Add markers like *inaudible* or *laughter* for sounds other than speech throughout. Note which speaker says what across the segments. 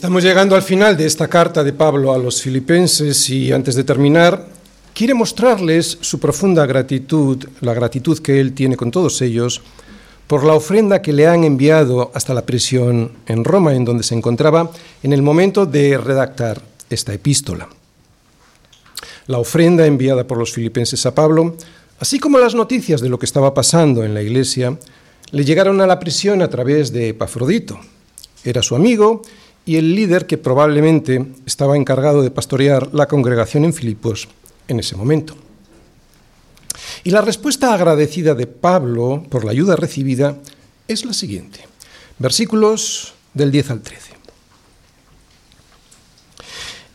Speaker 1: Estamos llegando al final de esta carta de Pablo a los filipenses y antes de terminar, quiere mostrarles su profunda gratitud, la gratitud que él tiene con todos ellos, por la ofrenda que le han enviado hasta la prisión en Roma, en donde se encontraba en el momento de redactar esta epístola. La ofrenda enviada por los filipenses a Pablo, así como las noticias de lo que estaba pasando en la iglesia, le llegaron a la prisión a través de Epafrodito. Era su amigo y el líder que probablemente estaba encargado de pastorear la congregación en Filipos en ese momento. Y la respuesta agradecida de Pablo por la ayuda recibida es la siguiente. Versículos del 10 al 13.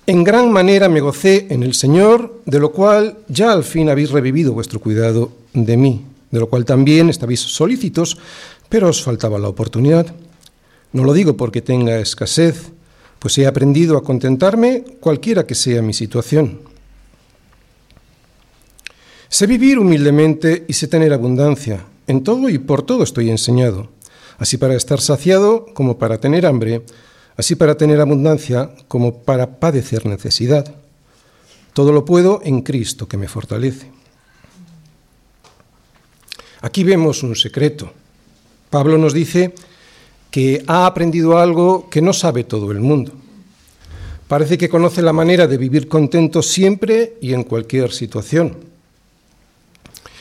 Speaker 1: En gran manera me gocé en el Señor, de lo cual ya al fin habéis revivido vuestro cuidado de mí, de lo cual también estabais solícitos, pero os faltaba la oportunidad. No lo digo porque tenga escasez, pues he aprendido a contentarme cualquiera que sea mi situación. Sé vivir humildemente y sé tener abundancia. En todo y por todo estoy enseñado, así para estar saciado como para tener hambre así para tener abundancia como para padecer necesidad. Todo lo puedo en Cristo que me fortalece. Aquí vemos un secreto. Pablo nos dice que ha aprendido algo que no sabe todo el mundo. Parece que conoce la manera de vivir contento siempre y en cualquier situación.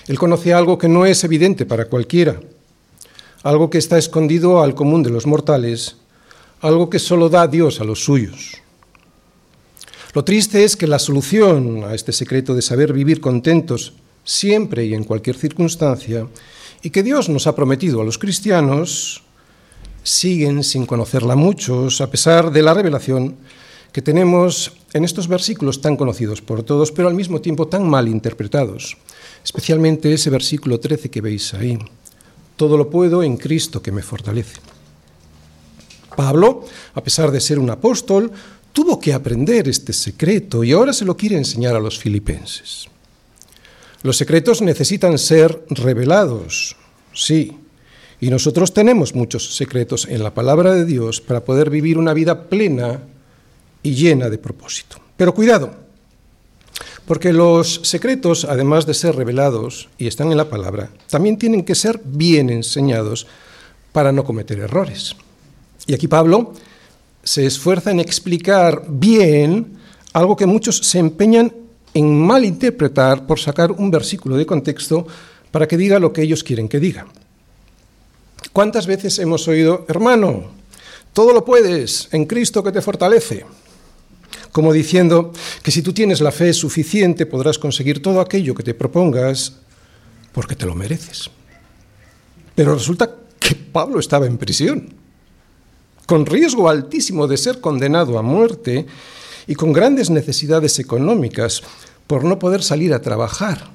Speaker 1: Él conoce algo que no es evidente para cualquiera, algo que está escondido al común de los mortales algo que solo da Dios a los suyos. Lo triste es que la solución a este secreto de saber vivir contentos siempre y en cualquier circunstancia, y que Dios nos ha prometido a los cristianos, siguen sin conocerla muchos, a pesar de la revelación que tenemos en estos versículos tan conocidos por todos, pero al mismo tiempo tan mal interpretados, especialmente ese versículo 13 que veis ahí. Todo lo puedo en Cristo que me fortalece. Pablo, a pesar de ser un apóstol, tuvo que aprender este secreto y ahora se lo quiere enseñar a los filipenses. Los secretos necesitan ser revelados, sí, y nosotros tenemos muchos secretos en la palabra de Dios para poder vivir una vida plena y llena de propósito. Pero cuidado, porque los secretos, además de ser revelados y están en la palabra, también tienen que ser bien enseñados para no cometer errores. Y aquí Pablo se esfuerza en explicar bien algo que muchos se empeñan en malinterpretar por sacar un versículo de contexto para que diga lo que ellos quieren que diga. ¿Cuántas veces hemos oído, hermano, todo lo puedes en Cristo que te fortalece? Como diciendo que si tú tienes la fe suficiente podrás conseguir todo aquello que te propongas porque te lo mereces. Pero resulta que Pablo estaba en prisión con riesgo altísimo de ser condenado a muerte y con grandes necesidades económicas por no poder salir a trabajar.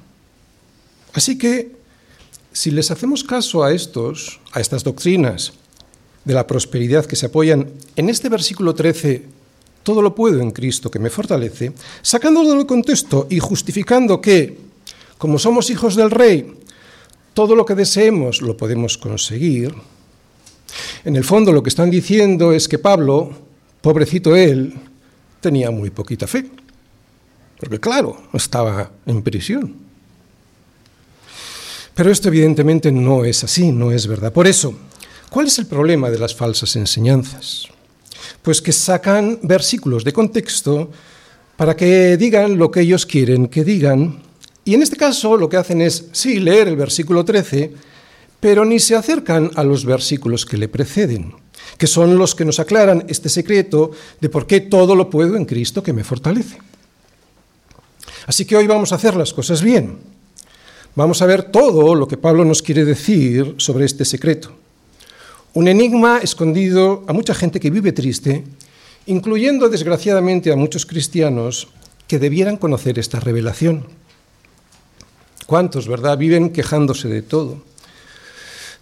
Speaker 1: Así que, si les hacemos caso a estos, a estas doctrinas de la prosperidad que se apoyan en este versículo 13, todo lo puedo en Cristo que me fortalece, sacándolo del contexto y justificando que, como somos hijos del Rey, todo lo que deseemos lo podemos conseguir, en el fondo lo que están diciendo es que Pablo, pobrecito él, tenía muy poquita fe. Porque claro, estaba en prisión. Pero esto evidentemente no es así, no es verdad. Por eso, ¿cuál es el problema de las falsas enseñanzas? Pues que sacan versículos de contexto para que digan lo que ellos quieren que digan. Y en este caso lo que hacen es, sí, leer el versículo 13 pero ni se acercan a los versículos que le preceden, que son los que nos aclaran este secreto de por qué todo lo puedo en Cristo que me fortalece. Así que hoy vamos a hacer las cosas bien. Vamos a ver todo lo que Pablo nos quiere decir sobre este secreto. Un enigma escondido a mucha gente que vive triste, incluyendo desgraciadamente a muchos cristianos que debieran conocer esta revelación. ¿Cuántos, verdad, viven quejándose de todo?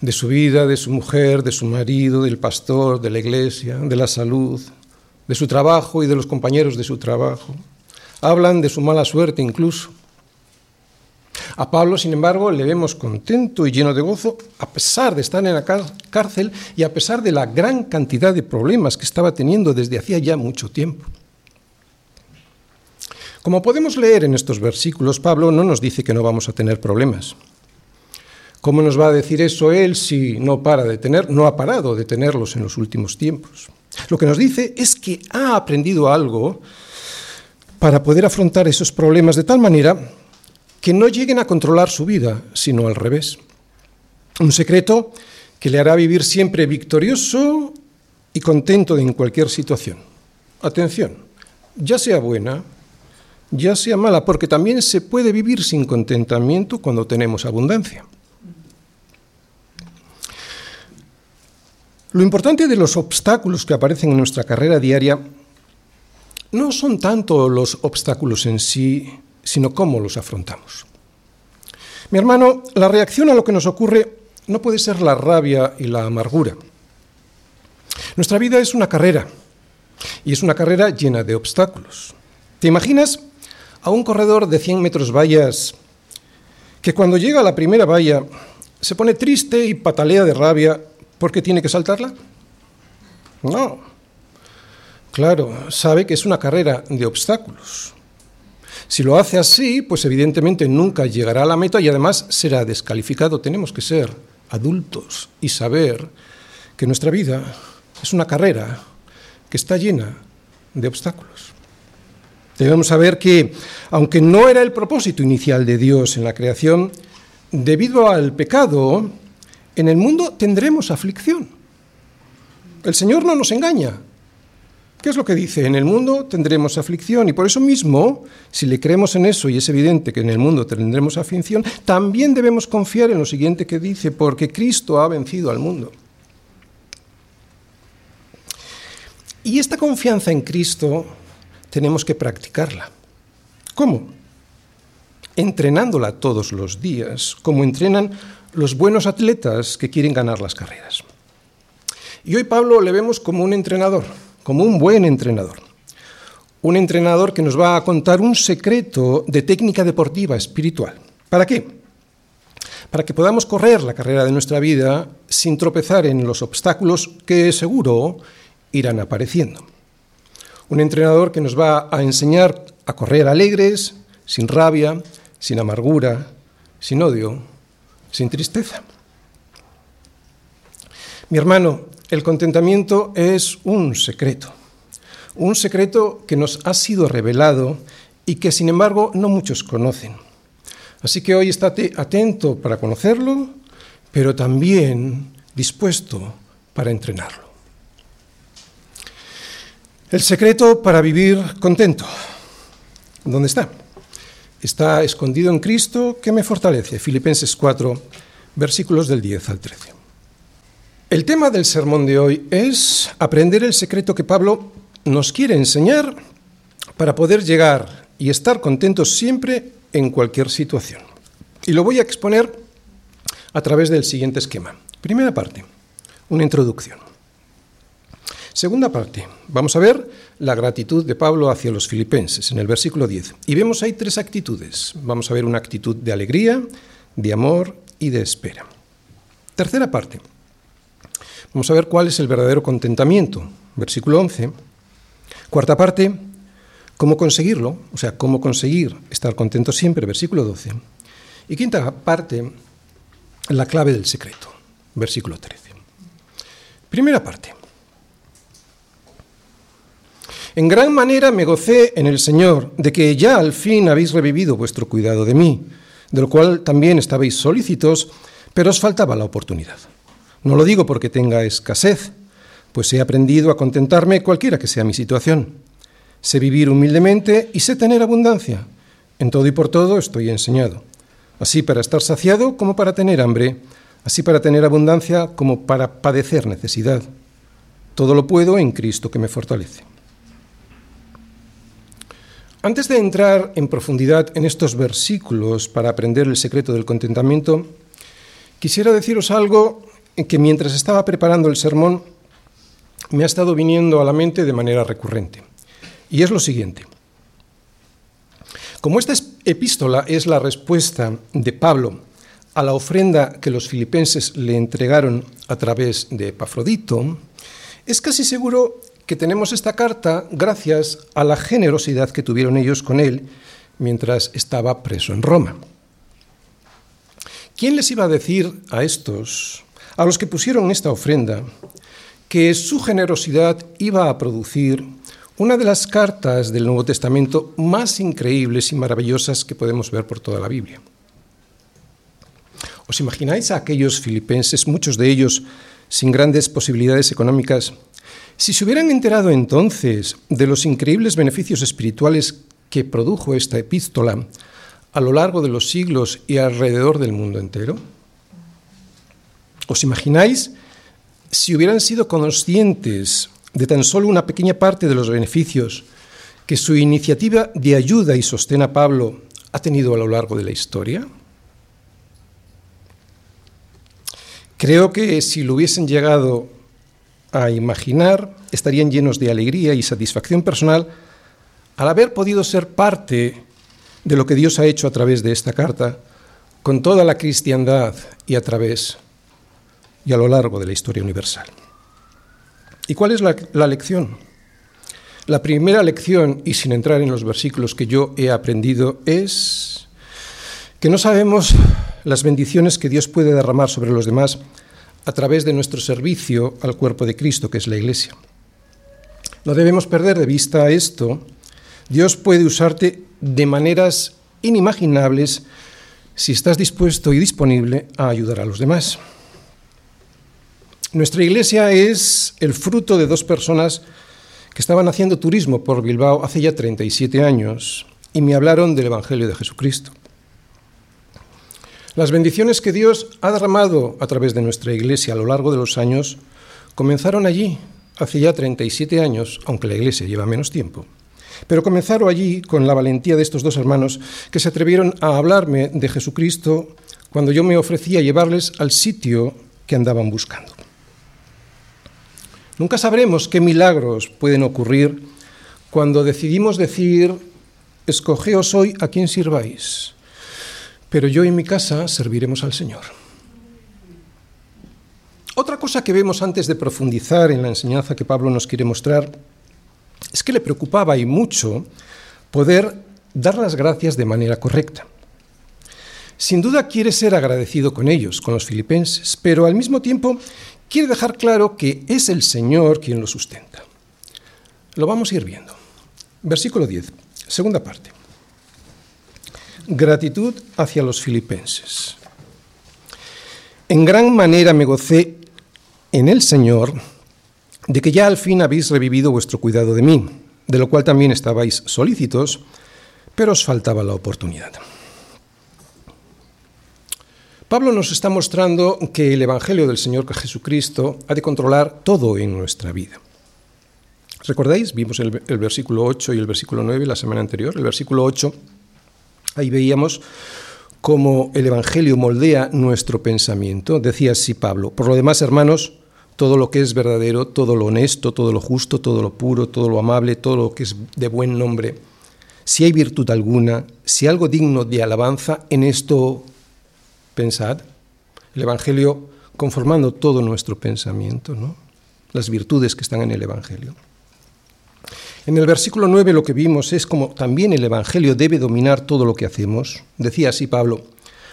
Speaker 1: de su vida, de su mujer, de su marido, del pastor, de la iglesia, de la salud, de su trabajo y de los compañeros de su trabajo. Hablan de su mala suerte incluso. A Pablo, sin embargo, le vemos contento y lleno de gozo a pesar de estar en la cárcel y a pesar de la gran cantidad de problemas que estaba teniendo desde hacía ya mucho tiempo. Como podemos leer en estos versículos, Pablo no nos dice que no vamos a tener problemas. ¿Cómo nos va a decir eso él si no para de tener, no ha parado de tenerlos en los últimos tiempos? Lo que nos dice es que ha aprendido algo para poder afrontar esos problemas de tal manera que no lleguen a controlar su vida, sino al revés. Un secreto que le hará vivir siempre victorioso y contento en cualquier situación. Atención, ya sea buena, ya sea mala, porque también se puede vivir sin contentamiento cuando tenemos abundancia. Lo importante de los obstáculos que aparecen en nuestra carrera diaria no son tanto los obstáculos en sí, sino cómo los afrontamos. Mi hermano, la reacción a lo que nos ocurre no puede ser la rabia y la amargura. Nuestra vida es una carrera, y es una carrera llena de obstáculos. ¿Te imaginas a un corredor de 100 metros vallas que cuando llega a la primera valla se pone triste y patalea de rabia porque tiene que saltarla? No. Claro, sabe que es una carrera de obstáculos. Si lo hace así, pues evidentemente nunca llegará a la meta y además será descalificado. Tenemos que ser adultos y saber que nuestra vida es una carrera que está llena de obstáculos. Debemos saber que, aunque no era el propósito inicial de Dios en la creación, debido al pecado, en el mundo tendremos aflicción. El Señor no nos engaña. ¿Qué es lo que dice? En el mundo tendremos aflicción y por eso mismo, si le creemos en eso y es evidente que en el mundo tendremos aflicción, también debemos confiar en lo siguiente que dice, porque Cristo ha vencido al mundo. Y esta confianza en Cristo tenemos que practicarla. ¿Cómo? Entrenándola todos los días, como entrenan los buenos atletas que quieren ganar las carreras. Y hoy Pablo le vemos como un entrenador como un buen entrenador. Un entrenador que nos va a contar un secreto de técnica deportiva espiritual. ¿Para qué? Para que podamos correr la carrera de nuestra vida sin tropezar en los obstáculos que seguro irán apareciendo. Un entrenador que nos va a enseñar a correr alegres, sin rabia, sin amargura, sin odio, sin tristeza. Mi hermano, el contentamiento es un secreto, un secreto que nos ha sido revelado y que sin embargo no muchos conocen. Así que hoy estate atento para conocerlo, pero también dispuesto para entrenarlo. El secreto para vivir contento. ¿Dónde está? Está escondido en Cristo que me fortalece. Filipenses 4, versículos del 10 al 13. El tema del sermón de hoy es aprender el secreto que Pablo nos quiere enseñar para poder llegar y estar contentos siempre en cualquier situación. Y lo voy a exponer a través del siguiente esquema. Primera parte, una introducción. Segunda parte, vamos a ver la gratitud de Pablo hacia los filipenses en el versículo 10. Y vemos ahí tres actitudes. Vamos a ver una actitud de alegría, de amor y de espera. Tercera parte, Vamos a ver cuál es el verdadero contentamiento. Versículo 11. Cuarta parte, cómo conseguirlo, o sea, cómo conseguir estar contento siempre, versículo 12. Y quinta parte, la clave del secreto, versículo 13. Primera parte. En gran manera me gocé en el Señor de que ya al fin habéis revivido vuestro cuidado de mí, de lo cual también estabais solícitos, pero os faltaba la oportunidad. No lo digo porque tenga escasez, pues he aprendido a contentarme cualquiera que sea mi situación. Sé vivir humildemente y sé tener abundancia. En todo y por todo estoy enseñado. Así para estar saciado como para tener hambre, así para tener abundancia como para padecer necesidad. Todo lo puedo en Cristo que me fortalece. Antes de entrar en profundidad en estos versículos para aprender el secreto del contentamiento, quisiera deciros algo que mientras estaba preparando el sermón me ha estado viniendo a la mente de manera recurrente. Y es lo siguiente. Como esta epístola es la respuesta de Pablo a la ofrenda que los filipenses le entregaron a través de Epafrodito, es casi seguro que tenemos esta carta gracias a la generosidad que tuvieron ellos con él mientras estaba preso en Roma. ¿Quién les iba a decir a estos, a los que pusieron esta ofrenda, que su generosidad iba a producir una de las cartas del Nuevo Testamento más increíbles y maravillosas que podemos ver por toda la Biblia? ¿Os imagináis a aquellos filipenses, muchos de ellos sin grandes posibilidades económicas, si se hubieran enterado entonces de los increíbles beneficios espirituales que produjo esta epístola a lo largo de los siglos y alrededor del mundo entero? ¿Os imagináis si hubieran sido conscientes de tan solo una pequeña parte de los beneficios que su iniciativa de ayuda y sostén a Pablo ha tenido a lo largo de la historia? Creo que si lo hubiesen llegado a imaginar, estarían llenos de alegría y satisfacción personal al haber podido ser parte de lo que Dios ha hecho a través de esta carta con toda la cristiandad y a través y a lo largo de la historia universal. ¿Y cuál es la, lección? La primera lección, y sin entrar en los versículos que yo he aprendido, es que no sabemos las bendiciones que Dios puede derramar sobre los demás a través de nuestro servicio al cuerpo de Cristo, que es la Iglesia. No debemos perder de vista esto. Dios puede usarte de maneras inimaginables si estás dispuesto y disponible a ayudar a los demás. Nuestra iglesia es el fruto de dos personas que estaban haciendo turismo por Bilbao hace ya 37 años y me hablaron del Evangelio de Jesucristo. Las bendiciones que Dios ha derramado a través de nuestra iglesia a lo largo de los años comenzaron allí, hace ya 37 años, aunque la iglesia lleva menos tiempo. Pero comenzaron allí con la valentía de estos dos hermanos que se atrevieron a hablarme de Jesucristo cuando yo me ofrecía llevarles al sitio que andaban buscando. Nunca sabremos qué milagros pueden ocurrir cuando decidimos decir, escogeos hoy a quién sirváis pero yo y mi casa serviremos al Señor. Otra cosa que vemos antes de profundizar en la enseñanza que Pablo nos quiere mostrar es que le preocupaba y mucho poder dar las gracias de manera correcta. Sin duda quiere ser agradecido con ellos, con los filipenses, pero al mismo tiempo quiere dejar claro que es el Señor quien lo sustenta. Lo vamos a ir viendo. Versículo 10, segunda parte gratitud hacia los filipenses. En gran manera me gocé en el Señor de que ya al fin habéis revivido vuestro cuidado de mí, de lo cual también estabais solícitos, pero os faltaba la oportunidad. Pablo nos está mostrando que el Evangelio del Señor Jesucristo ha de controlar todo en nuestra vida. ¿Recordáis? Vimos el, versículo 8 y el versículo 9 la semana anterior. El versículo 8 Ahí veíamos cómo el Evangelio moldea nuestro pensamiento. Decía así Pablo. Por lo demás, hermanos, todo lo que es verdadero, todo lo honesto, todo lo justo, todo lo puro, todo lo amable, todo lo que es de buen nombre, si hay virtud alguna, si algo digno de alabanza, en esto pensad. El Evangelio conformando todo nuestro pensamiento, ¿no? las virtudes que están en el Evangelio. En el versículo 9 lo que vimos es como también el Evangelio debe dominar todo lo que hacemos. Decía así Pablo,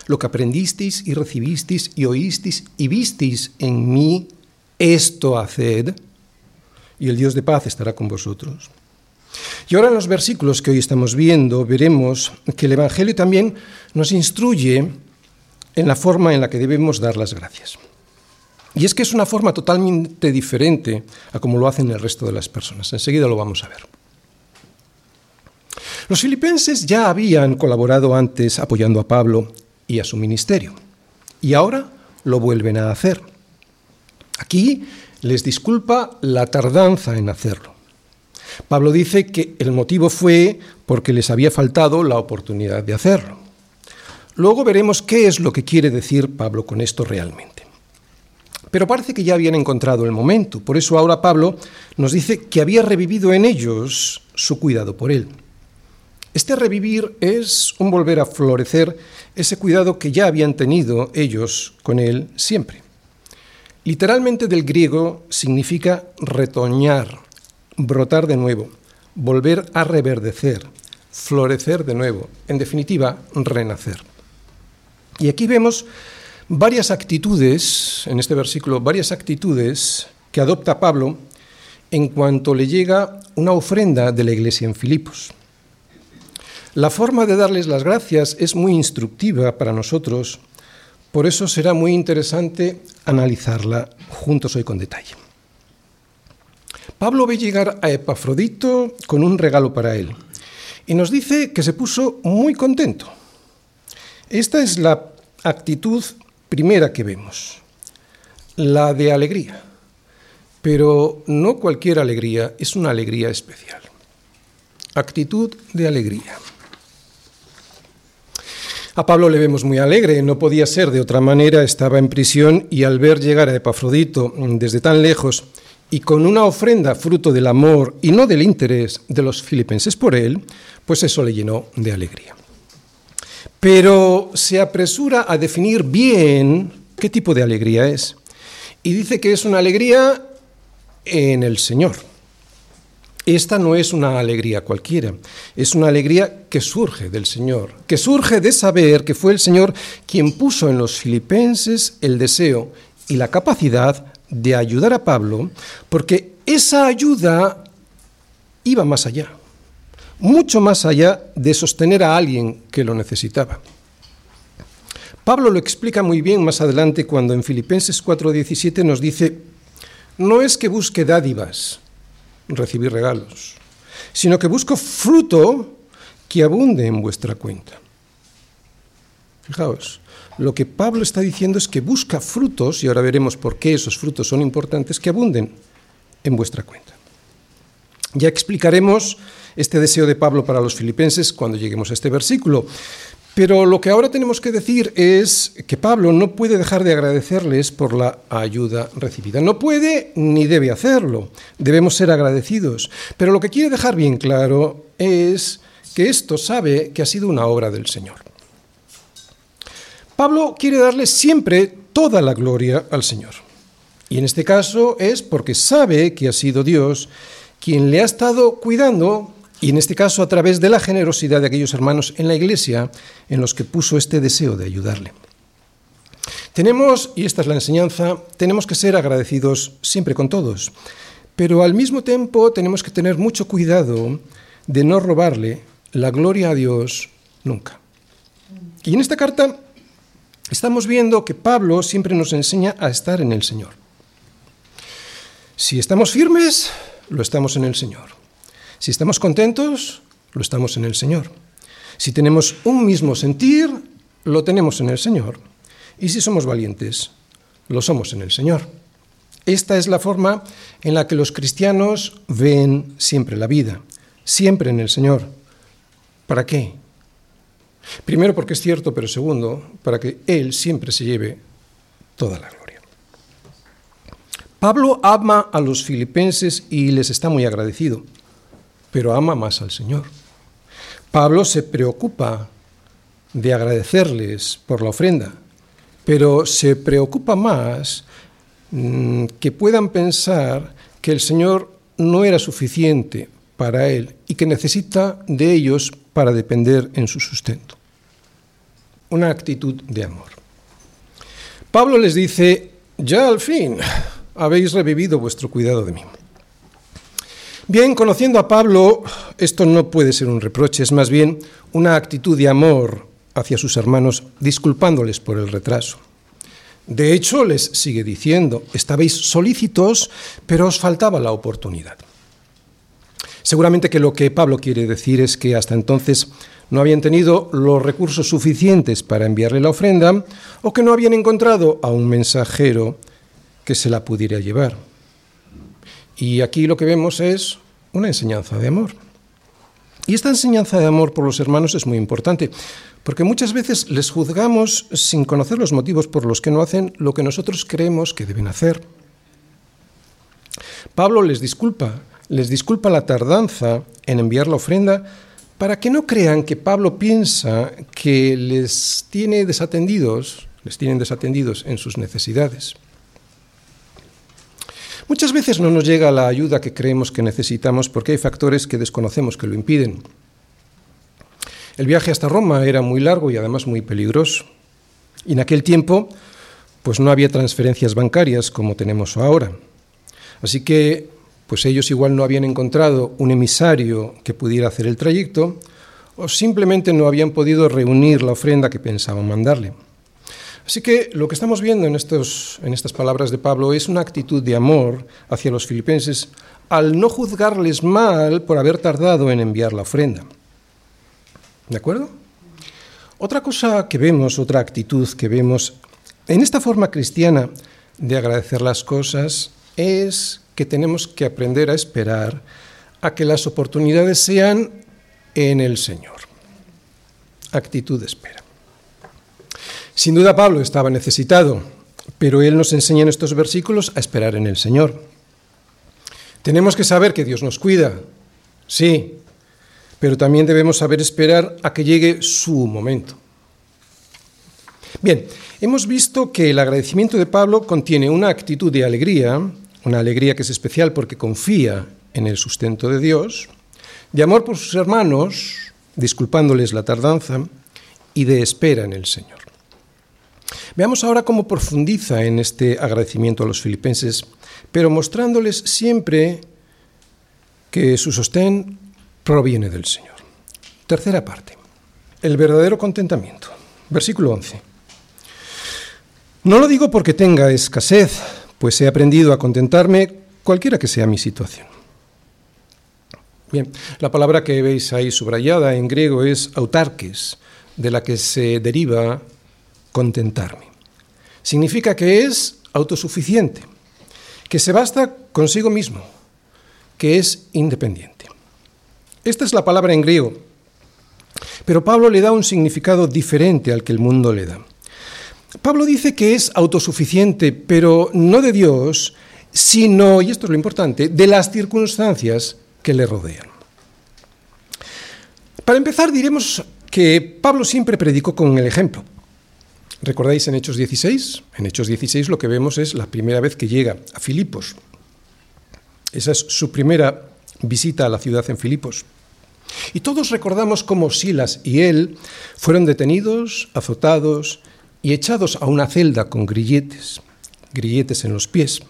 Speaker 1: lo que aprendisteis y recibisteis y oísteis y visteis en mí, esto haced, y el Dios de paz estará con vosotros. Y ahora en los versículos que hoy estamos viendo veremos que el Evangelio también nos instruye en la forma en la que debemos dar las gracias. Y es que es una forma totalmente diferente a como lo hacen el resto de las personas. Enseguida lo vamos a ver. Los filipenses ya habían colaborado antes apoyando a Pablo y a su ministerio, y ahora lo vuelven a hacer. Aquí les disculpa la tardanza en hacerlo. Pablo dice que el motivo fue porque les había faltado la oportunidad de hacerlo. Luego veremos qué es lo que quiere decir Pablo con esto realmente. Pero parece que ya habían encontrado el momento. Por eso ahora Pablo nos dice que había revivido en ellos su cuidado por él. Este revivir es un volver a florecer ese cuidado que ya habían tenido ellos con él siempre. Literalmente del griego significa retoñar, brotar de nuevo, volver a reverdecer, florecer de nuevo, en definitiva, renacer. Y aquí vemos varias actitudes, en este versículo, varias actitudes que adopta Pablo en cuanto le llega una ofrenda de la iglesia en Filipos. La forma de darles las gracias es muy instructiva para nosotros, por eso será muy interesante analizarla juntos hoy con detalle. Pablo ve llegar a Epafrodito con un regalo para él y nos dice que se puso muy contento. Esta es la actitud primera que vemos, la de alegría. Pero no cualquier alegría, es una alegría especial. Actitud de alegría. A Pablo le vemos muy alegre, no podía ser de otra manera, estaba en prisión y al ver llegar a Epafrodito desde tan lejos y con una ofrenda fruto del amor y no del interés de los filipenses por él, pues eso le llenó de alegría. Pero se apresura a definir bien qué tipo de alegría es. Y dice que es una alegría en el Señor. Esta no es una alegría cualquiera, es una alegría que surge del Señor, que surge de saber que fue el Señor quien puso en los filipenses el deseo y la capacidad de ayudar a Pablo, porque esa ayuda iba más allá, mucho más allá de sostener a alguien que lo necesitaba. Pablo lo explica muy bien más adelante cuando en Filipenses 4:17 nos dice, no es que busque dádivas, recibir regalos, sino que busco fruto que abunde en vuestra cuenta. Fijaos, lo que Pablo está diciendo es que busca frutos, y ahora veremos por qué esos frutos son importantes, que abunden en vuestra cuenta. Ya explicaremos este deseo de Pablo para los filipenses cuando lleguemos a este versículo, pero lo que ahora tenemos que decir es que Pablo no puede dejar de agradecerles por la ayuda recibida. No puede ni debe hacerlo. Debemos ser agradecidos. Pero lo que quiere dejar bien claro es que esto sabe que ha sido una obra del Señor. Pablo quiere darle siempre toda la gloria al Señor. Y en este caso es porque sabe que ha sido Dios quien le ha estado cuidando y en este caso a través de la generosidad de aquellos hermanos en la iglesia en los que puso este deseo de ayudarle. Tenemos, y esta es la enseñanza, tenemos que ser agradecidos siempre con todos, pero al mismo tiempo tenemos que tener mucho cuidado de no robarle la gloria a Dios nunca. Y en esta carta estamos viendo que Pablo siempre nos enseña a estar en el Señor. Si estamos firmes, lo estamos en el Señor. Si estamos contentos, lo estamos en el Señor. Si tenemos un mismo sentir, lo tenemos en el Señor. Y si somos valientes, lo somos en el Señor. Esta es la forma en la que los cristianos ven siempre la vida, siempre en el Señor. ¿Para qué? Primero porque es cierto, pero segundo, para que Él siempre se lleve toda la. Pablo ama a los filipenses y les está muy agradecido pero ama más al Señor. Pablo se preocupa de agradecerles por la ofrenda, pero se preocupa más mm, que puedan pensar que el Señor no era suficiente para él y que necesita de ellos para depender en su sustento. Una actitud de amor. Pablo les dice, ya al fin habéis revivido vuestro cuidado de mí. Bien, conociendo a Pablo, esto no puede ser un reproche, es más bien una actitud de amor hacia sus hermanos, disculpándoles por el retraso. De hecho, les sigue diciendo, estabais solícitos, pero os faltaba la oportunidad. Seguramente que lo que Pablo quiere decir es que hasta entonces no habían tenido los recursos suficientes para enviarle la ofrenda o que no habían encontrado a un mensajero que se la pudiera llevar. Y aquí lo que vemos es una enseñanza de amor. Y esta enseñanza de amor por los hermanos es muy importante, porque muchas veces les juzgamos sin conocer los motivos por los que no hacen lo que nosotros creemos que deben hacer. Pablo les disculpa, les disculpa la tardanza en enviar la ofrenda para que no crean que Pablo piensa que les tiene desatendidos, les tienen desatendidos en sus necesidades. Muchas veces no nos llega la ayuda que creemos que necesitamos porque hay factores que desconocemos que lo impiden. El viaje hasta Roma era muy largo y además muy peligroso. Y en aquel tiempo, pues no había transferencias bancarias como tenemos ahora. Así que, pues ellos igual no habían encontrado un emisario que pudiera hacer el trayecto o simplemente no habían podido reunir la ofrenda que pensaban mandarle. Así que lo que estamos viendo en, estos, en estas palabras de Pablo es una actitud de amor hacia los filipenses al no juzgarles mal por haber tardado en enviar la ofrenda. ¿De acuerdo? Otra cosa que vemos, otra actitud que vemos en esta forma cristiana de agradecer las cosas es que tenemos que aprender a esperar a que las oportunidades sean en el Señor. Actitud de espera. Sin duda Pablo estaba necesitado, pero él nos enseña en estos versículos a esperar en el Señor. Tenemos que saber que Dios nos cuida, sí, pero también debemos saber esperar a que llegue su momento. Bien, hemos visto que el agradecimiento de Pablo contiene una actitud de alegría, una alegría que es especial porque confía en el sustento de Dios, de amor por sus hermanos, disculpándoles la tardanza, y de espera en el Señor. Veamos ahora cómo profundiza en este agradecimiento a los filipenses, pero mostrándoles siempre que su sostén proviene del Señor. Tercera parte. El verdadero contentamiento. Versículo 11. No lo digo porque tenga escasez, pues he aprendido a contentarme cualquiera que sea mi situación. Bien, la palabra que veis ahí subrayada en griego es autarques, de la que se deriva contentarme. Significa que es autosuficiente, que se basta consigo mismo, que es independiente. Esta es la palabra en griego, pero Pablo le da un significado diferente al que el mundo le da. Pablo dice que es autosuficiente, pero no de Dios, sino, y esto es lo importante, de las circunstancias que le rodean. Para empezar, diremos que Pablo siempre predicó con el ejemplo. ¿Recordáis en Hechos 16? En Hechos 16 lo que vemos es la primera vez que llega a Filipos. Esa es su primera visita a la ciudad en Filipos. Y todos recordamos cómo Silas y él fueron detenidos, azotados y echados a una celda con grilletes, grilletes en los pies.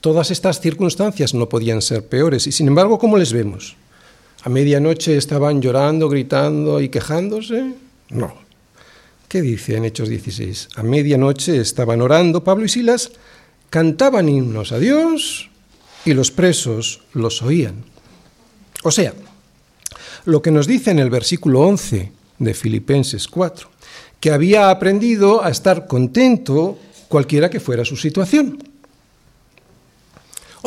Speaker 1: Todas estas circunstancias no podían ser peores y sin embargo, ¿cómo les vemos? ¿A medianoche estaban llorando, gritando y quejándose? No. ¿Qué dice en Hechos 16? A medianoche estaban orando Pablo y Silas, cantaban himnos a Dios y los presos los oían. O sea, lo que nos dice en el versículo 11 de Filipenses 4, que había aprendido a estar contento cualquiera que fuera su situación.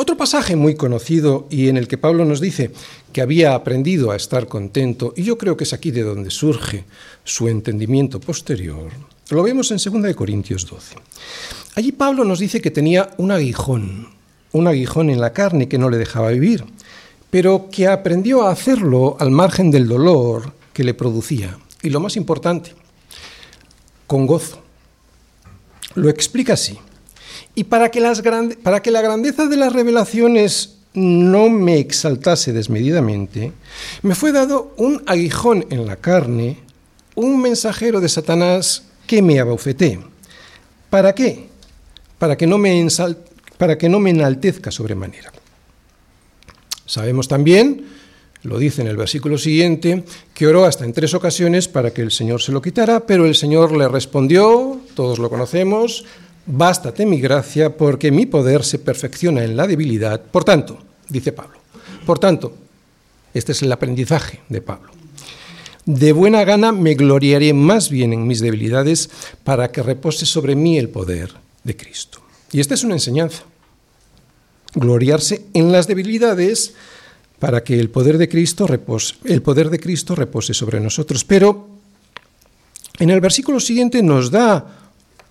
Speaker 1: Otro pasaje muy conocido y en el que Pablo nos dice que había aprendido a estar contento, y yo creo que es aquí de donde surge su entendimiento posterior, lo vemos en 2 Corintios 12. Allí Pablo nos dice que tenía un aguijón, un aguijón en la carne que no le dejaba vivir pero que aprendió a hacerlo al margen del dolor que le producía. Y lo más importante, con gozo. Lo explica así. Y para que, la grandeza de las revelaciones no me exaltase desmedidamente, me fue dado un aguijón en la carne, un mensajero de Satanás que me abofeté. ¿Para qué? Para que no me, para que no me enaltezca sobremanera. Sabemos también, lo dice en el versículo siguiente, que oró hasta en tres ocasiones para que el Señor se lo quitara, pero el Señor le respondió, todos lo conocemos, bástate mi gracia porque mi poder se perfecciona en la debilidad. Por tanto, dice Pablo, por tanto, este es el aprendizaje de Pablo. De buena gana me gloriaré más bien en mis debilidades para que repose sobre mí el poder de Cristo. Y esta es una enseñanza gloriarse en las debilidades para que el poder de Cristo repose, el poder de Cristo repose sobre nosotros. Pero en el versículo siguiente nos da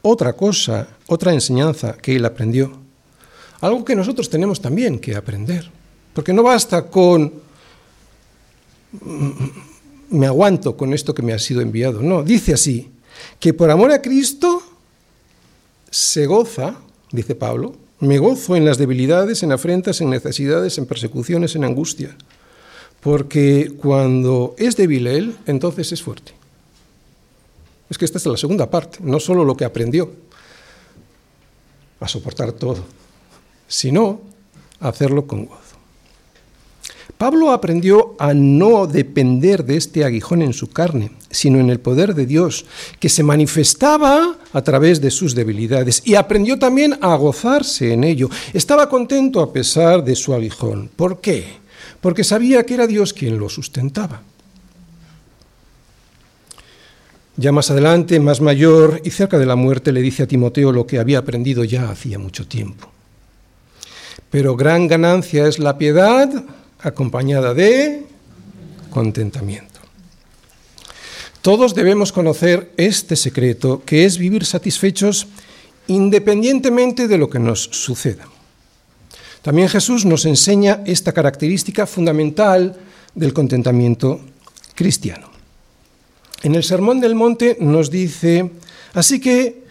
Speaker 1: otra cosa, otra enseñanza que él aprendió. Algo que nosotros tenemos también que aprender. Porque no basta con me aguanto con esto que me ha sido enviado. No, dice así, que por amor a Cristo se goza, dice Pablo, me gozo en las debilidades, en afrentas, en necesidades, en persecuciones, en angustia. Porque cuando es débil él, entonces es fuerte. Es que esta es la segunda parte, no solo lo que aprendió a soportar todo, sino a hacerlo con gozo. Pablo aprendió a no depender de este aguijón en su carne, sino en el poder de Dios, que se manifestaba a través de sus debilidades, y aprendió también a gozarse en ello. Estaba contento a pesar de su aguijón. ¿Por qué? Porque sabía que era Dios quien lo sustentaba. Ya más adelante, más mayor y cerca de la muerte, le dice a Timoteo lo que había aprendido ya hacía mucho tiempo. Pero gran ganancia es la piedad acompañada de contentamiento. Todos debemos conocer este secreto, que es vivir satisfechos independientemente de lo que nos suceda. También Jesús nos enseña esta característica fundamental del contentamiento cristiano. En el Sermón del Monte nos dice, así que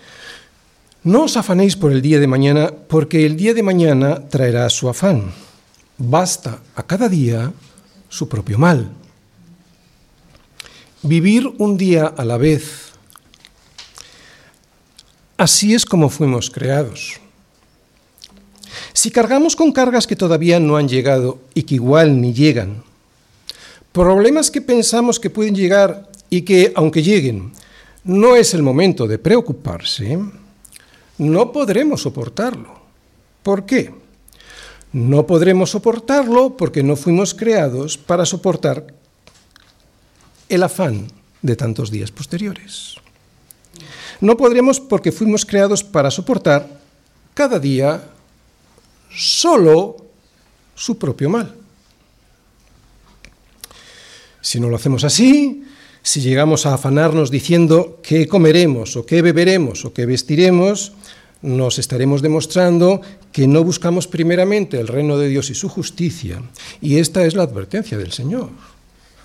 Speaker 1: no os afanéis por el día de mañana, porque el día de mañana traerá su afán basta a cada día su propio mal. Vivir un día a la vez. Así es como fuimos creados. Si cargamos con cargas que todavía no han llegado y que igual ni llegan, problemas que pensamos que pueden llegar y que, aunque lleguen, no es el momento de preocuparse, no podremos soportarlo. ¿Por qué? No podremos soportarlo porque no fuimos creados para soportar el afán de tantos días posteriores. No podremos porque fuimos creados para soportar cada día solo su propio mal. Si no lo hacemos así, si llegamos a afanarnos diciendo qué comeremos o qué beberemos o qué vestiremos, nos estaremos demostrando que no buscamos primeramente el reino de Dios y su justicia. Y esta es la advertencia del Señor.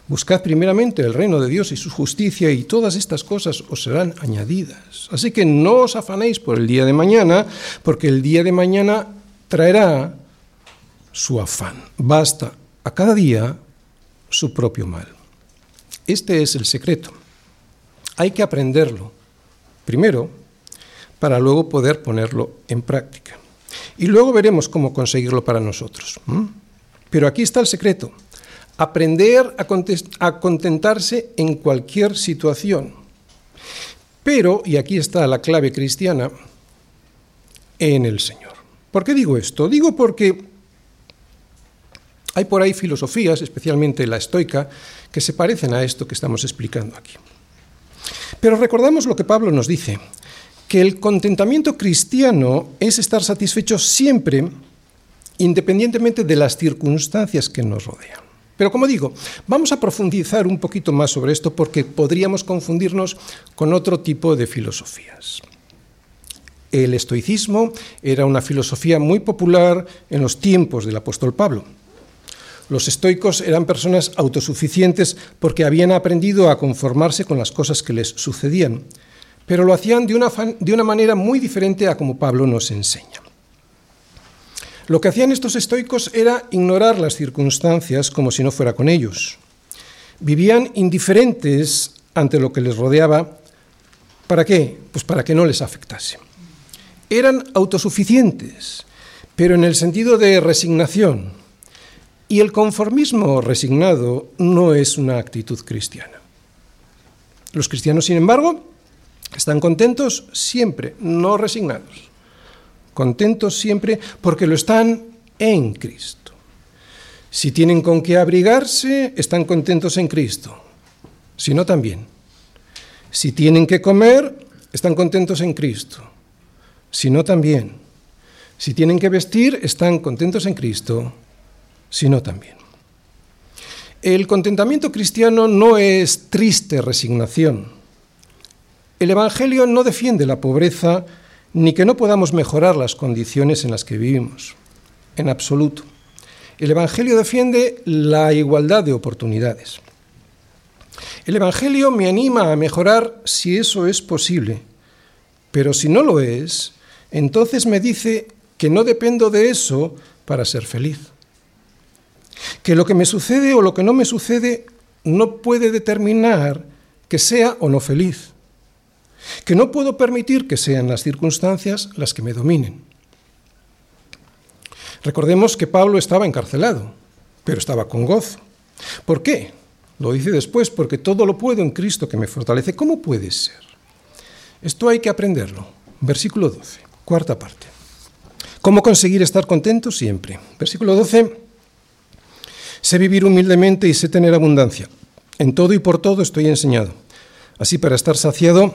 Speaker 1: Buscad primeramente el reino de Dios y su justicia y todas estas cosas os serán añadidas. Así que no os afanéis por el día de mañana, porque el día de mañana traerá su afán. Basta a cada día su propio mal. Este es el secreto. Hay que aprenderlo. Primero, para luego poder ponerlo en práctica. Y luego veremos cómo conseguirlo para nosotros. Pero aquí está el secreto. Aprender a, contentarse en cualquier situación. Pero, y aquí está la clave cristiana, en el Señor. ¿Por qué digo esto? Digo porque hay por ahí filosofías, especialmente la estoica, que se parecen a esto que estamos explicando aquí. Pero recordamos lo que Pablo nos dice, que el contentamiento cristiano es estar satisfecho siempre, independientemente de las circunstancias que nos rodean. Pero como digo, vamos a profundizar un poquito más sobre esto porque podríamos confundirnos con otro tipo de filosofías. El estoicismo era una filosofía muy popular en los tiempos del apóstol Pablo. Los estoicos eran personas autosuficientes porque habían aprendido a conformarse con las cosas que les sucedían pero lo hacían de una, de una manera muy diferente a como Pablo nos enseña. Lo que hacían estos estoicos era ignorar las circunstancias como si no fuera con ellos. Vivían indiferentes ante lo que les rodeaba. ¿Para qué? Pues para que no les afectase. Eran autosuficientes, pero en el sentido de resignación. Y el conformismo resignado no es una actitud cristiana. Los cristianos, sin embargo, están contentos siempre, no resignados. Contentos siempre porque lo están en Cristo. Si tienen con qué abrigarse, están contentos en Cristo. Si no, también. Si tienen que comer, están contentos en Cristo. Si no, también. Si tienen que vestir, están contentos en Cristo. Si no, también. El contentamiento cristiano no es triste resignación el Evangelio no defiende la pobreza ni que no podamos mejorar las condiciones en las que vivimos, en absoluto. El Evangelio defiende la igualdad de oportunidades. El Evangelio me anima a mejorar si eso es posible, pero si no lo es, entonces me dice que no dependo de eso para ser feliz. Que lo que me sucede o lo que no me sucede no puede determinar que sea o no feliz. Que no puedo permitir que sean las circunstancias las que me dominen. Recordemos que Pablo estaba encarcelado, pero estaba con gozo. ¿Por qué? Lo dice después, porque todo lo puedo en Cristo que me fortalece. ¿Cómo puede ser? Esto hay que aprenderlo. Versículo 12, cuarta parte. ¿Cómo conseguir estar contento siempre? Versículo 12. Sé vivir humildemente y sé tener abundancia. En todo y por todo estoy enseñado. Así para estar saciado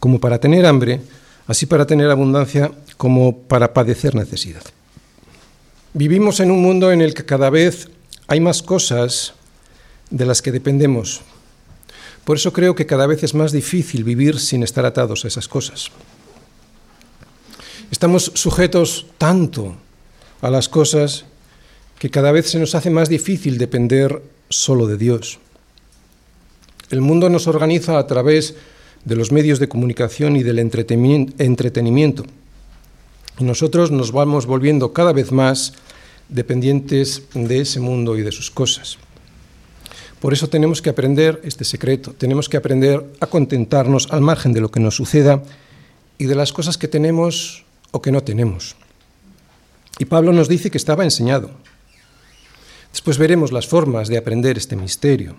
Speaker 1: como para tener hambre, así para tener abundancia como para padecer necesidad. Vivimos en un mundo en el que cada vez hay más cosas de las que dependemos. Por eso creo que cada vez es más difícil vivir sin estar atados a esas cosas. Estamos sujetos tanto a las cosas que cada vez se nos hace más difícil depender solo de Dios. El mundo nos organiza a través de los medios de comunicación y del entretenimiento. Y nosotros nos vamos volviendo cada vez más dependientes de ese mundo y de sus cosas. Por eso tenemos que aprender este secreto, tenemos que aprender a contentarnos al margen de lo que nos suceda y de las cosas que tenemos o que no tenemos. Y Pablo nos dice que estaba enseñado. Después veremos las formas de aprender este misterio.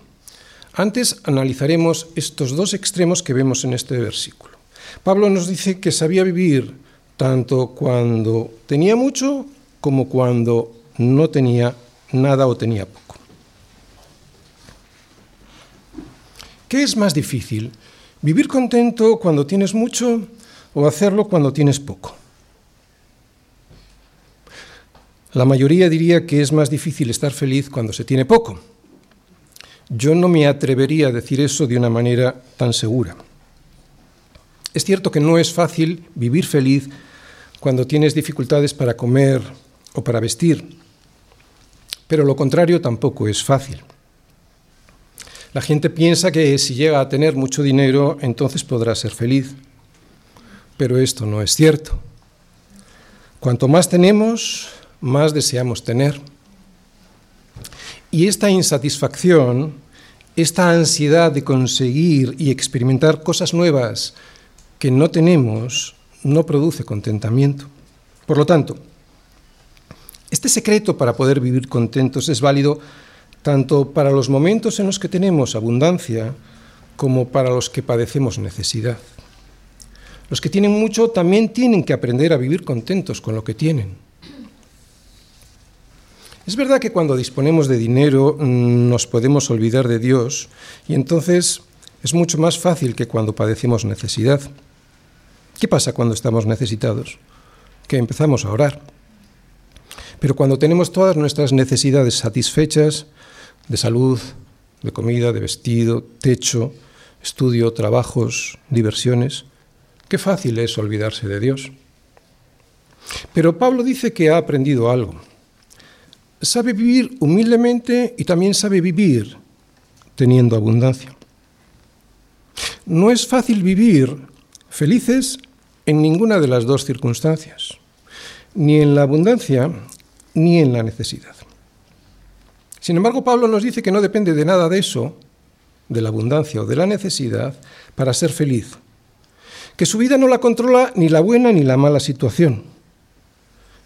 Speaker 1: Antes analizaremos estos dos extremos que vemos en este versículo. Pablo nos dice que sabía vivir tanto cuando tenía mucho como cuando no tenía nada o tenía poco. ¿Qué es más difícil? ¿Vivir contento cuando tienes mucho o hacerlo cuando tienes poco? La mayoría diría que es más difícil estar feliz cuando se tiene poco. Yo no me atrevería a decir eso de una manera tan segura. Es cierto que no es fácil vivir feliz cuando tienes dificultades para comer o para vestir, pero lo contrario tampoco es fácil. La gente piensa que si llega a tener mucho dinero, entonces podrá ser feliz. Pero esto no es cierto. Cuanto más tenemos, más deseamos tener. Y esta insatisfacción, esta ansiedad de conseguir y experimentar cosas nuevas que no tenemos, no produce contentamiento. Por lo tanto, este secreto para poder vivir contentos es válido tanto para los momentos en los que tenemos abundancia como para los que padecemos necesidad. Los que tienen mucho también tienen que aprender a vivir contentos con lo que tienen. Es verdad que cuando disponemos de dinero mm, nos podemos olvidar de Dios y entonces es mucho más fácil que cuando padecemos necesidad. ¿Qué pasa cuando estamos necesitados? Que empezamos a orar. Pero cuando tenemos todas nuestras necesidades satisfechas, de salud, de comida, de vestido, techo, estudio, trabajos, diversiones. Qué fácil es olvidarse de Dios. Pero Pablo dice que ha aprendido algo. Sabe vivir humildemente y también sabe vivir teniendo abundancia. No es fácil vivir felices en ninguna de las dos circunstancias, ni en la abundancia ni en la necesidad. Sin embargo, Pablo nos dice que no depende de nada de eso, de la abundancia o de la necesidad, para ser feliz. Que su vida no la controla ni la buena ni la mala situación,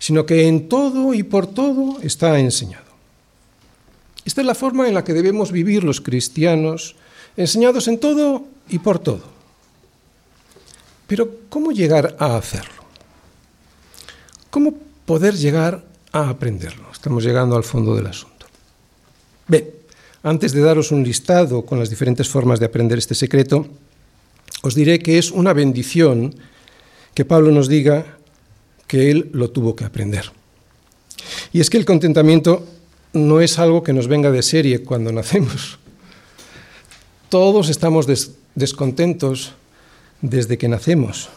Speaker 1: sino que en todo y por todo está enseñado. Esta es la forma en la que debemos vivir los cristianos, enseñados en todo y por todo. Pero ¿cómo llegar a hacerlo? ¿Cómo poder llegar a aprenderlo? Estamos llegando al fondo del asunto. Bien, antes de daros un listado con las diferentes formas de aprender este secreto, os diré que es una bendición que Pablo nos diga que él lo tuvo que aprender. Y es que el contentamiento no es algo que nos venga de serie cuando *laughs* nacemos. Todos estamos descontentos desde que nacemos.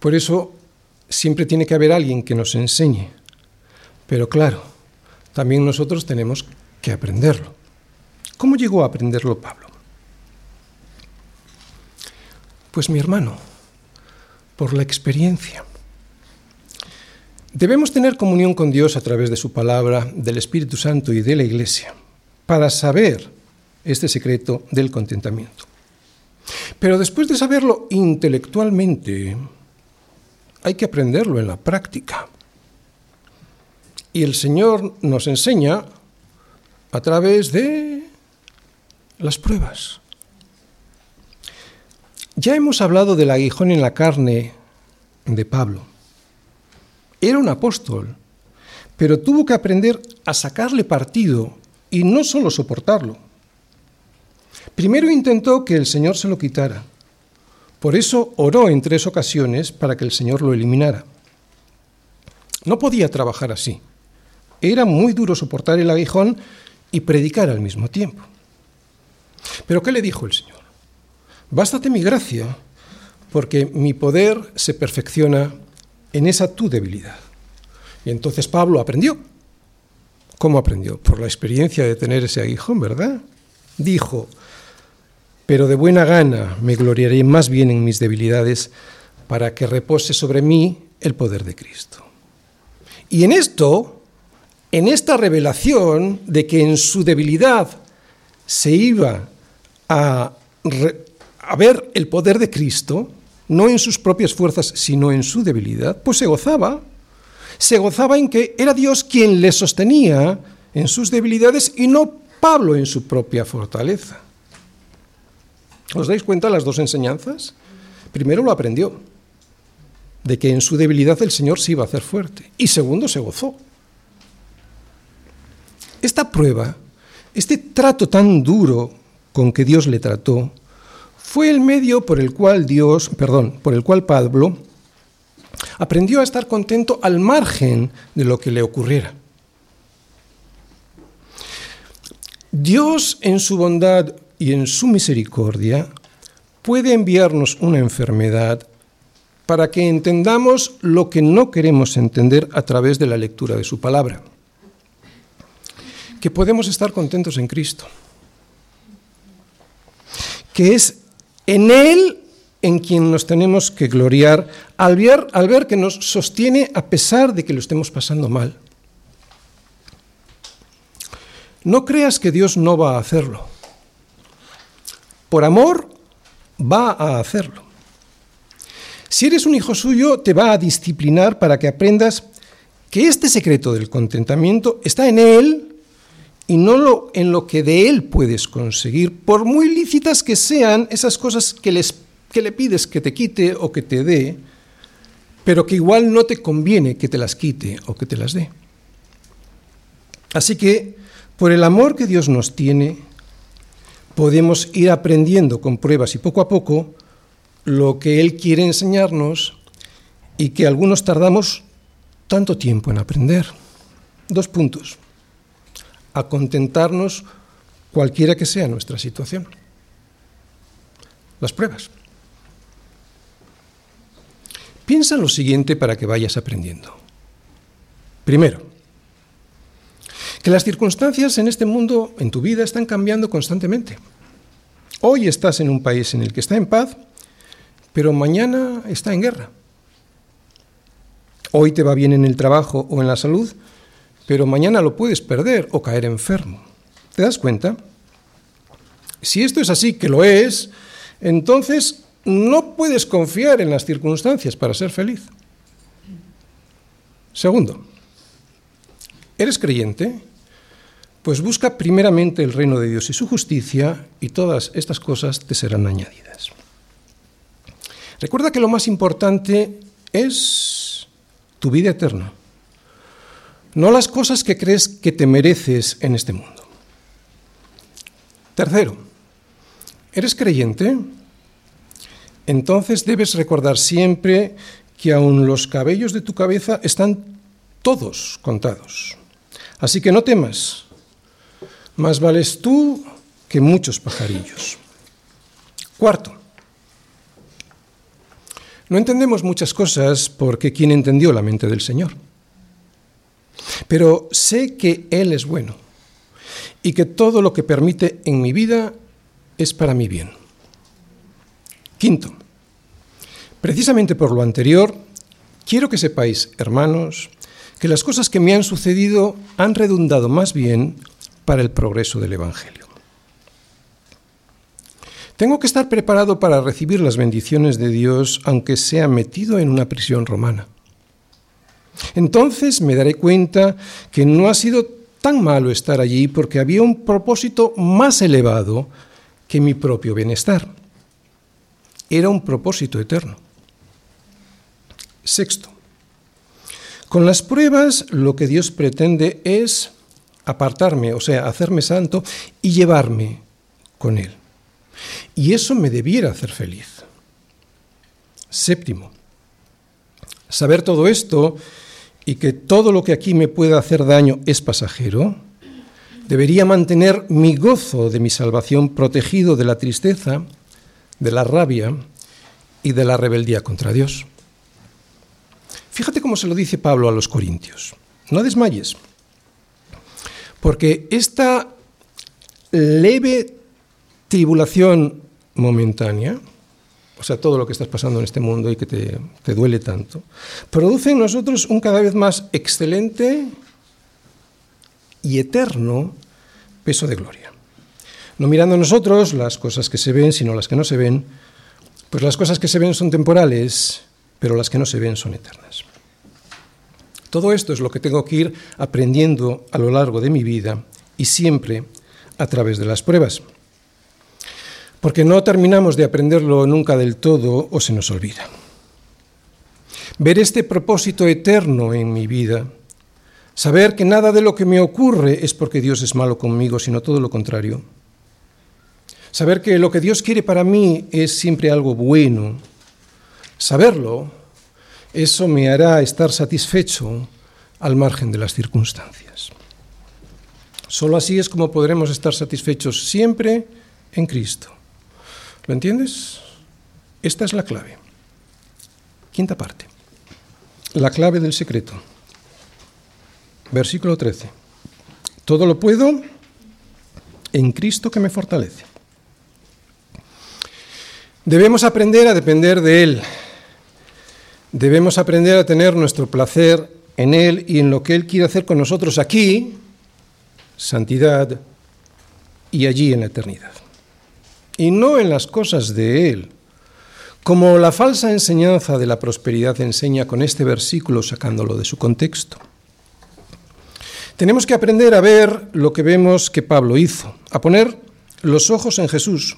Speaker 1: Por eso siempre tiene que haber alguien que nos enseñe. Pero claro, también nosotros tenemos que aprenderlo. ¿Cómo llegó a aprenderlo Pablo? Pues mi hermano, por la experiencia. Debemos tener comunión con Dios a través de su palabra, del Espíritu Santo y de la Iglesia, para saber este secreto del contentamiento. Pero después de saberlo intelectualmente, hay que aprenderlo en la práctica. Y el Señor nos enseña a través de las pruebas. Ya hemos hablado del aguijón en la carne de Pablo. Era un apóstol, pero tuvo que aprender a sacarle partido y no solo soportarlo. Primero intentó que el Señor se lo quitara. Por eso oró en tres ocasiones para que el Señor lo eliminara. No podía trabajar así. Era muy duro soportar el aguijón y predicar al mismo tiempo. Pero ¿qué le dijo el Señor? Bástate mi gracia, porque mi poder se perfecciona en esa tu debilidad. Y entonces Pablo aprendió. ¿Cómo aprendió? Por la experiencia de tener ese aguijón, ¿verdad? Dijo, pero de buena gana me gloriaré más bien en mis debilidades para que repose sobre mí el poder de Cristo. Y en esto, en esta revelación de que en su debilidad se iba a, a ver el poder de Cristo, no en sus propias fuerzas, sino en su debilidad, pues se gozaba. Se gozaba en que era Dios quien le sostenía en sus debilidades y no Pablo en su propia fortaleza. ¿Os dais cuenta las dos enseñanzas? Primero lo aprendió, de que en su debilidad el Señor se iba a hacer fuerte. Y segundo, se gozó. Esta prueba, este trato tan duro con que Dios le trató, fue el medio por el cual Dios, perdón, por el cual Pablo aprendió a estar contento al margen de lo que le ocurriera. Dios en su bondad y en su misericordia puede enviarnos una enfermedad para que entendamos lo que no queremos entender a través de la lectura de su palabra. Que podemos estar contentos en Cristo. Que es en Él en quien nos tenemos que gloriar al ver, al ver que nos sostiene a pesar de que lo estemos pasando mal. No creas que Dios no va a hacerlo por amor, va a hacerlo. Si eres un hijo suyo, te va a disciplinar para que aprendas que este secreto del contentamiento está en Él y no lo, en lo que de Él puedes conseguir, por muy lícitas que sean esas cosas que, les, que le pides que te quite o que te dé, pero que igual no te conviene que te las quite o que te las dé. Así que, por el amor que Dios nos tiene, podemos ir aprendiendo con pruebas y poco a poco lo que Él quiere enseñarnos y que algunos tardamos tanto tiempo en aprender. Dos puntos. A contentarnos cualquiera que sea nuestra situación. Las pruebas. Piensa en lo siguiente para que vayas aprendiendo. Primero, que las circunstancias en este mundo, en tu vida, están cambiando constantemente. Hoy estás en un país en el que está en paz, pero mañana está en guerra. Hoy te va bien en el trabajo o en la salud, pero mañana lo puedes perder o caer enfermo. ¿Te das cuenta? Si esto es así, que lo es, entonces no puedes confiar en las circunstancias para ser feliz. Segundo, ¿eres creyente? Pues busca primeramente el reino de Dios y su justicia, y todas estas cosas te serán añadidas. Recuerda que lo más importante es tu vida eterna, no las cosas que crees que te mereces en este mundo. Tercero, ¿eres creyente? Entonces debes recordar siempre que aun los cabellos de tu cabeza están todos contados. Así que no temas, más vales tú que muchos pajarillos. Cuarto, no entendemos muchas cosas porque ¿quién entendió la mente del Señor? Pero sé que Él es bueno y que todo lo que permite en mi vida es para mi bien. Quinto, precisamente por lo anterior, quiero que sepáis, hermanos, que las cosas que me han sucedido han redundado más bien para el progreso del Evangelio. Tengo que estar preparado para recibir las bendiciones de Dios aunque sea metido en una prisión romana. Entonces me daré cuenta que no ha sido tan malo estar allí porque había un propósito más elevado que mi propio bienestar. Era un propósito eterno. Sexto, con las pruebas lo que Dios pretende es apartarme, o sea, hacerme santo y llevarme con Él. Y eso me debiera hacer feliz. Séptimo, saber todo esto y que todo lo que aquí me pueda hacer daño es pasajero, debería mantener mi gozo de mi salvación protegido de la tristeza, de la rabia y de la rebeldía contra Dios. Fíjate cómo se lo dice Pablo a los Corintios. No desmayes, porque esta leve tribulación momentánea, o sea, todo lo que estás pasando en este mundo y que te, te, duele tanto, produce en nosotros un cada vez más excelente y eterno peso de gloria. No mirando nosotros las cosas que se ven, sino las que no se ven, pues las cosas que se ven son temporales, pero las que no se ven son eternas. Todo esto es lo que tengo que ir aprendiendo a lo largo de mi vida y siempre a través de las pruebas porque no terminamos de aprenderlo nunca del todo o se nos olvida. Ver este propósito eterno en mi vida, saber que nada de lo que me ocurre es porque Dios es malo conmigo, sino todo lo contrario. Saber que lo que Dios quiere para mí es siempre algo bueno. Saberlo, eso me hará estar satisfecho al margen de las circunstancias. Solo así es como podremos estar satisfechos siempre en Cristo. ¿Lo entiendes? Esta es la clave. Quinta parte. La clave del secreto. Versículo 13. Todo lo puedo en Cristo que me fortalece. Debemos aprender a depender de Él. Debemos aprender a tener nuestro placer en Él y en lo que Él quiere hacer con nosotros aquí, santidad, y allí en la eternidad y no en las cosas de Él. Como la falsa enseñanza de la prosperidad enseña con este versículo sacándolo de su contexto. Tenemos que aprender a ver lo que vemos que Pablo hizo, a poner los ojos en Jesús,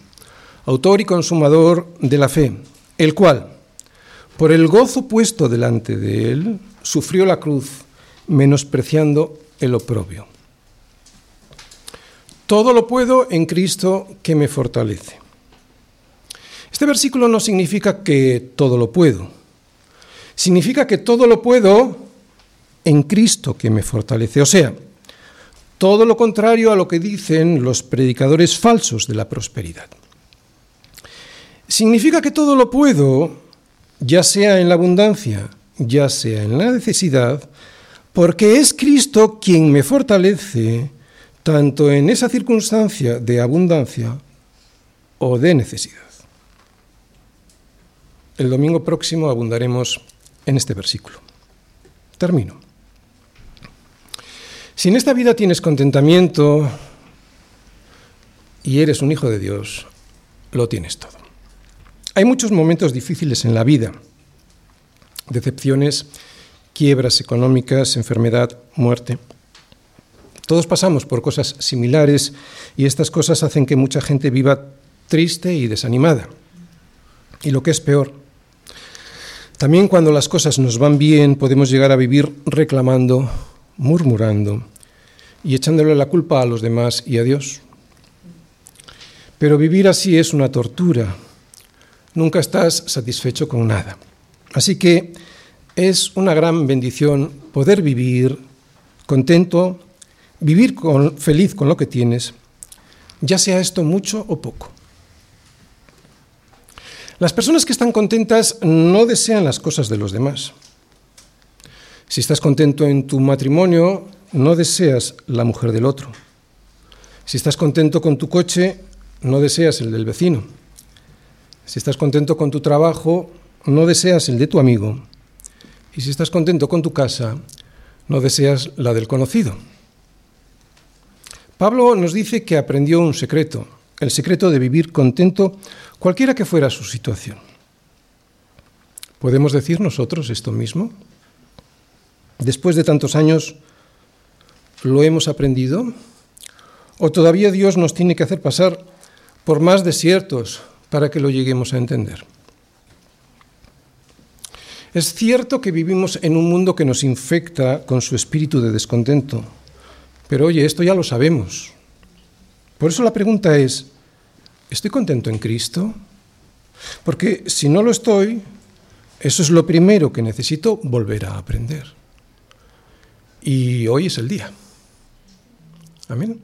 Speaker 1: autor y consumador de la fe, el cual, por el gozo puesto delante de él, sufrió la cruz, menospreciando el oprobio todo lo puedo en Cristo que me fortalece. Este versículo no significa que todo lo puedo. Significa que todo lo puedo en Cristo que me fortalece. O sea, todo lo contrario a lo que dicen los predicadores falsos de la prosperidad. Significa que todo lo puedo, ya sea en la abundancia, ya sea en la necesidad, porque es Cristo quien me fortalece tanto en esa circunstancia de abundancia o de necesidad. El domingo próximo abundaremos en este versículo. Termino. Si en esta vida tienes contentamiento y eres un hijo de Dios, lo tienes todo. Hay muchos momentos difíciles en la vida, decepciones, quiebras económicas, enfermedad, muerte. Todos pasamos por cosas similares y estas cosas hacen que mucha gente viva triste y desanimada. Y lo que es peor, también cuando las cosas nos van bien podemos llegar a vivir reclamando, murmurando y echándole la culpa a los demás y a Dios. Pero vivir así es una tortura. Nunca estás satisfecho con nada. Así que es una gran bendición poder vivir contento, vivir con, feliz con lo que tienes, ya sea esto mucho o poco. Las personas que están contentas no desean las cosas de los demás, Si estás contento en tu matrimonio, no deseas la mujer del otro. Si estás contento con tu coche, no deseas el del vecino. Si estás contento con tu trabajo, no deseas el de tu amigo. Y si estás contento con tu casa, no deseas la del conocido. Pablo nos dice que aprendió un secreto, el secreto de vivir contento cualquiera que fuera su situación. ¿Podemos decir nosotros esto mismo? Después de tantos años, ¿lo hemos aprendido? ¿O todavía Dios nos tiene que hacer pasar por más desiertos para que lo lleguemos a entender? Es cierto que vivimos en un mundo que nos infecta con su espíritu de descontento, pero oye, esto ya lo sabemos. Por eso la pregunta es, ¿estoy contento en Cristo? Porque si no lo estoy, eso es lo primero que necesito volver a aprender. Y hoy es el día. Amén.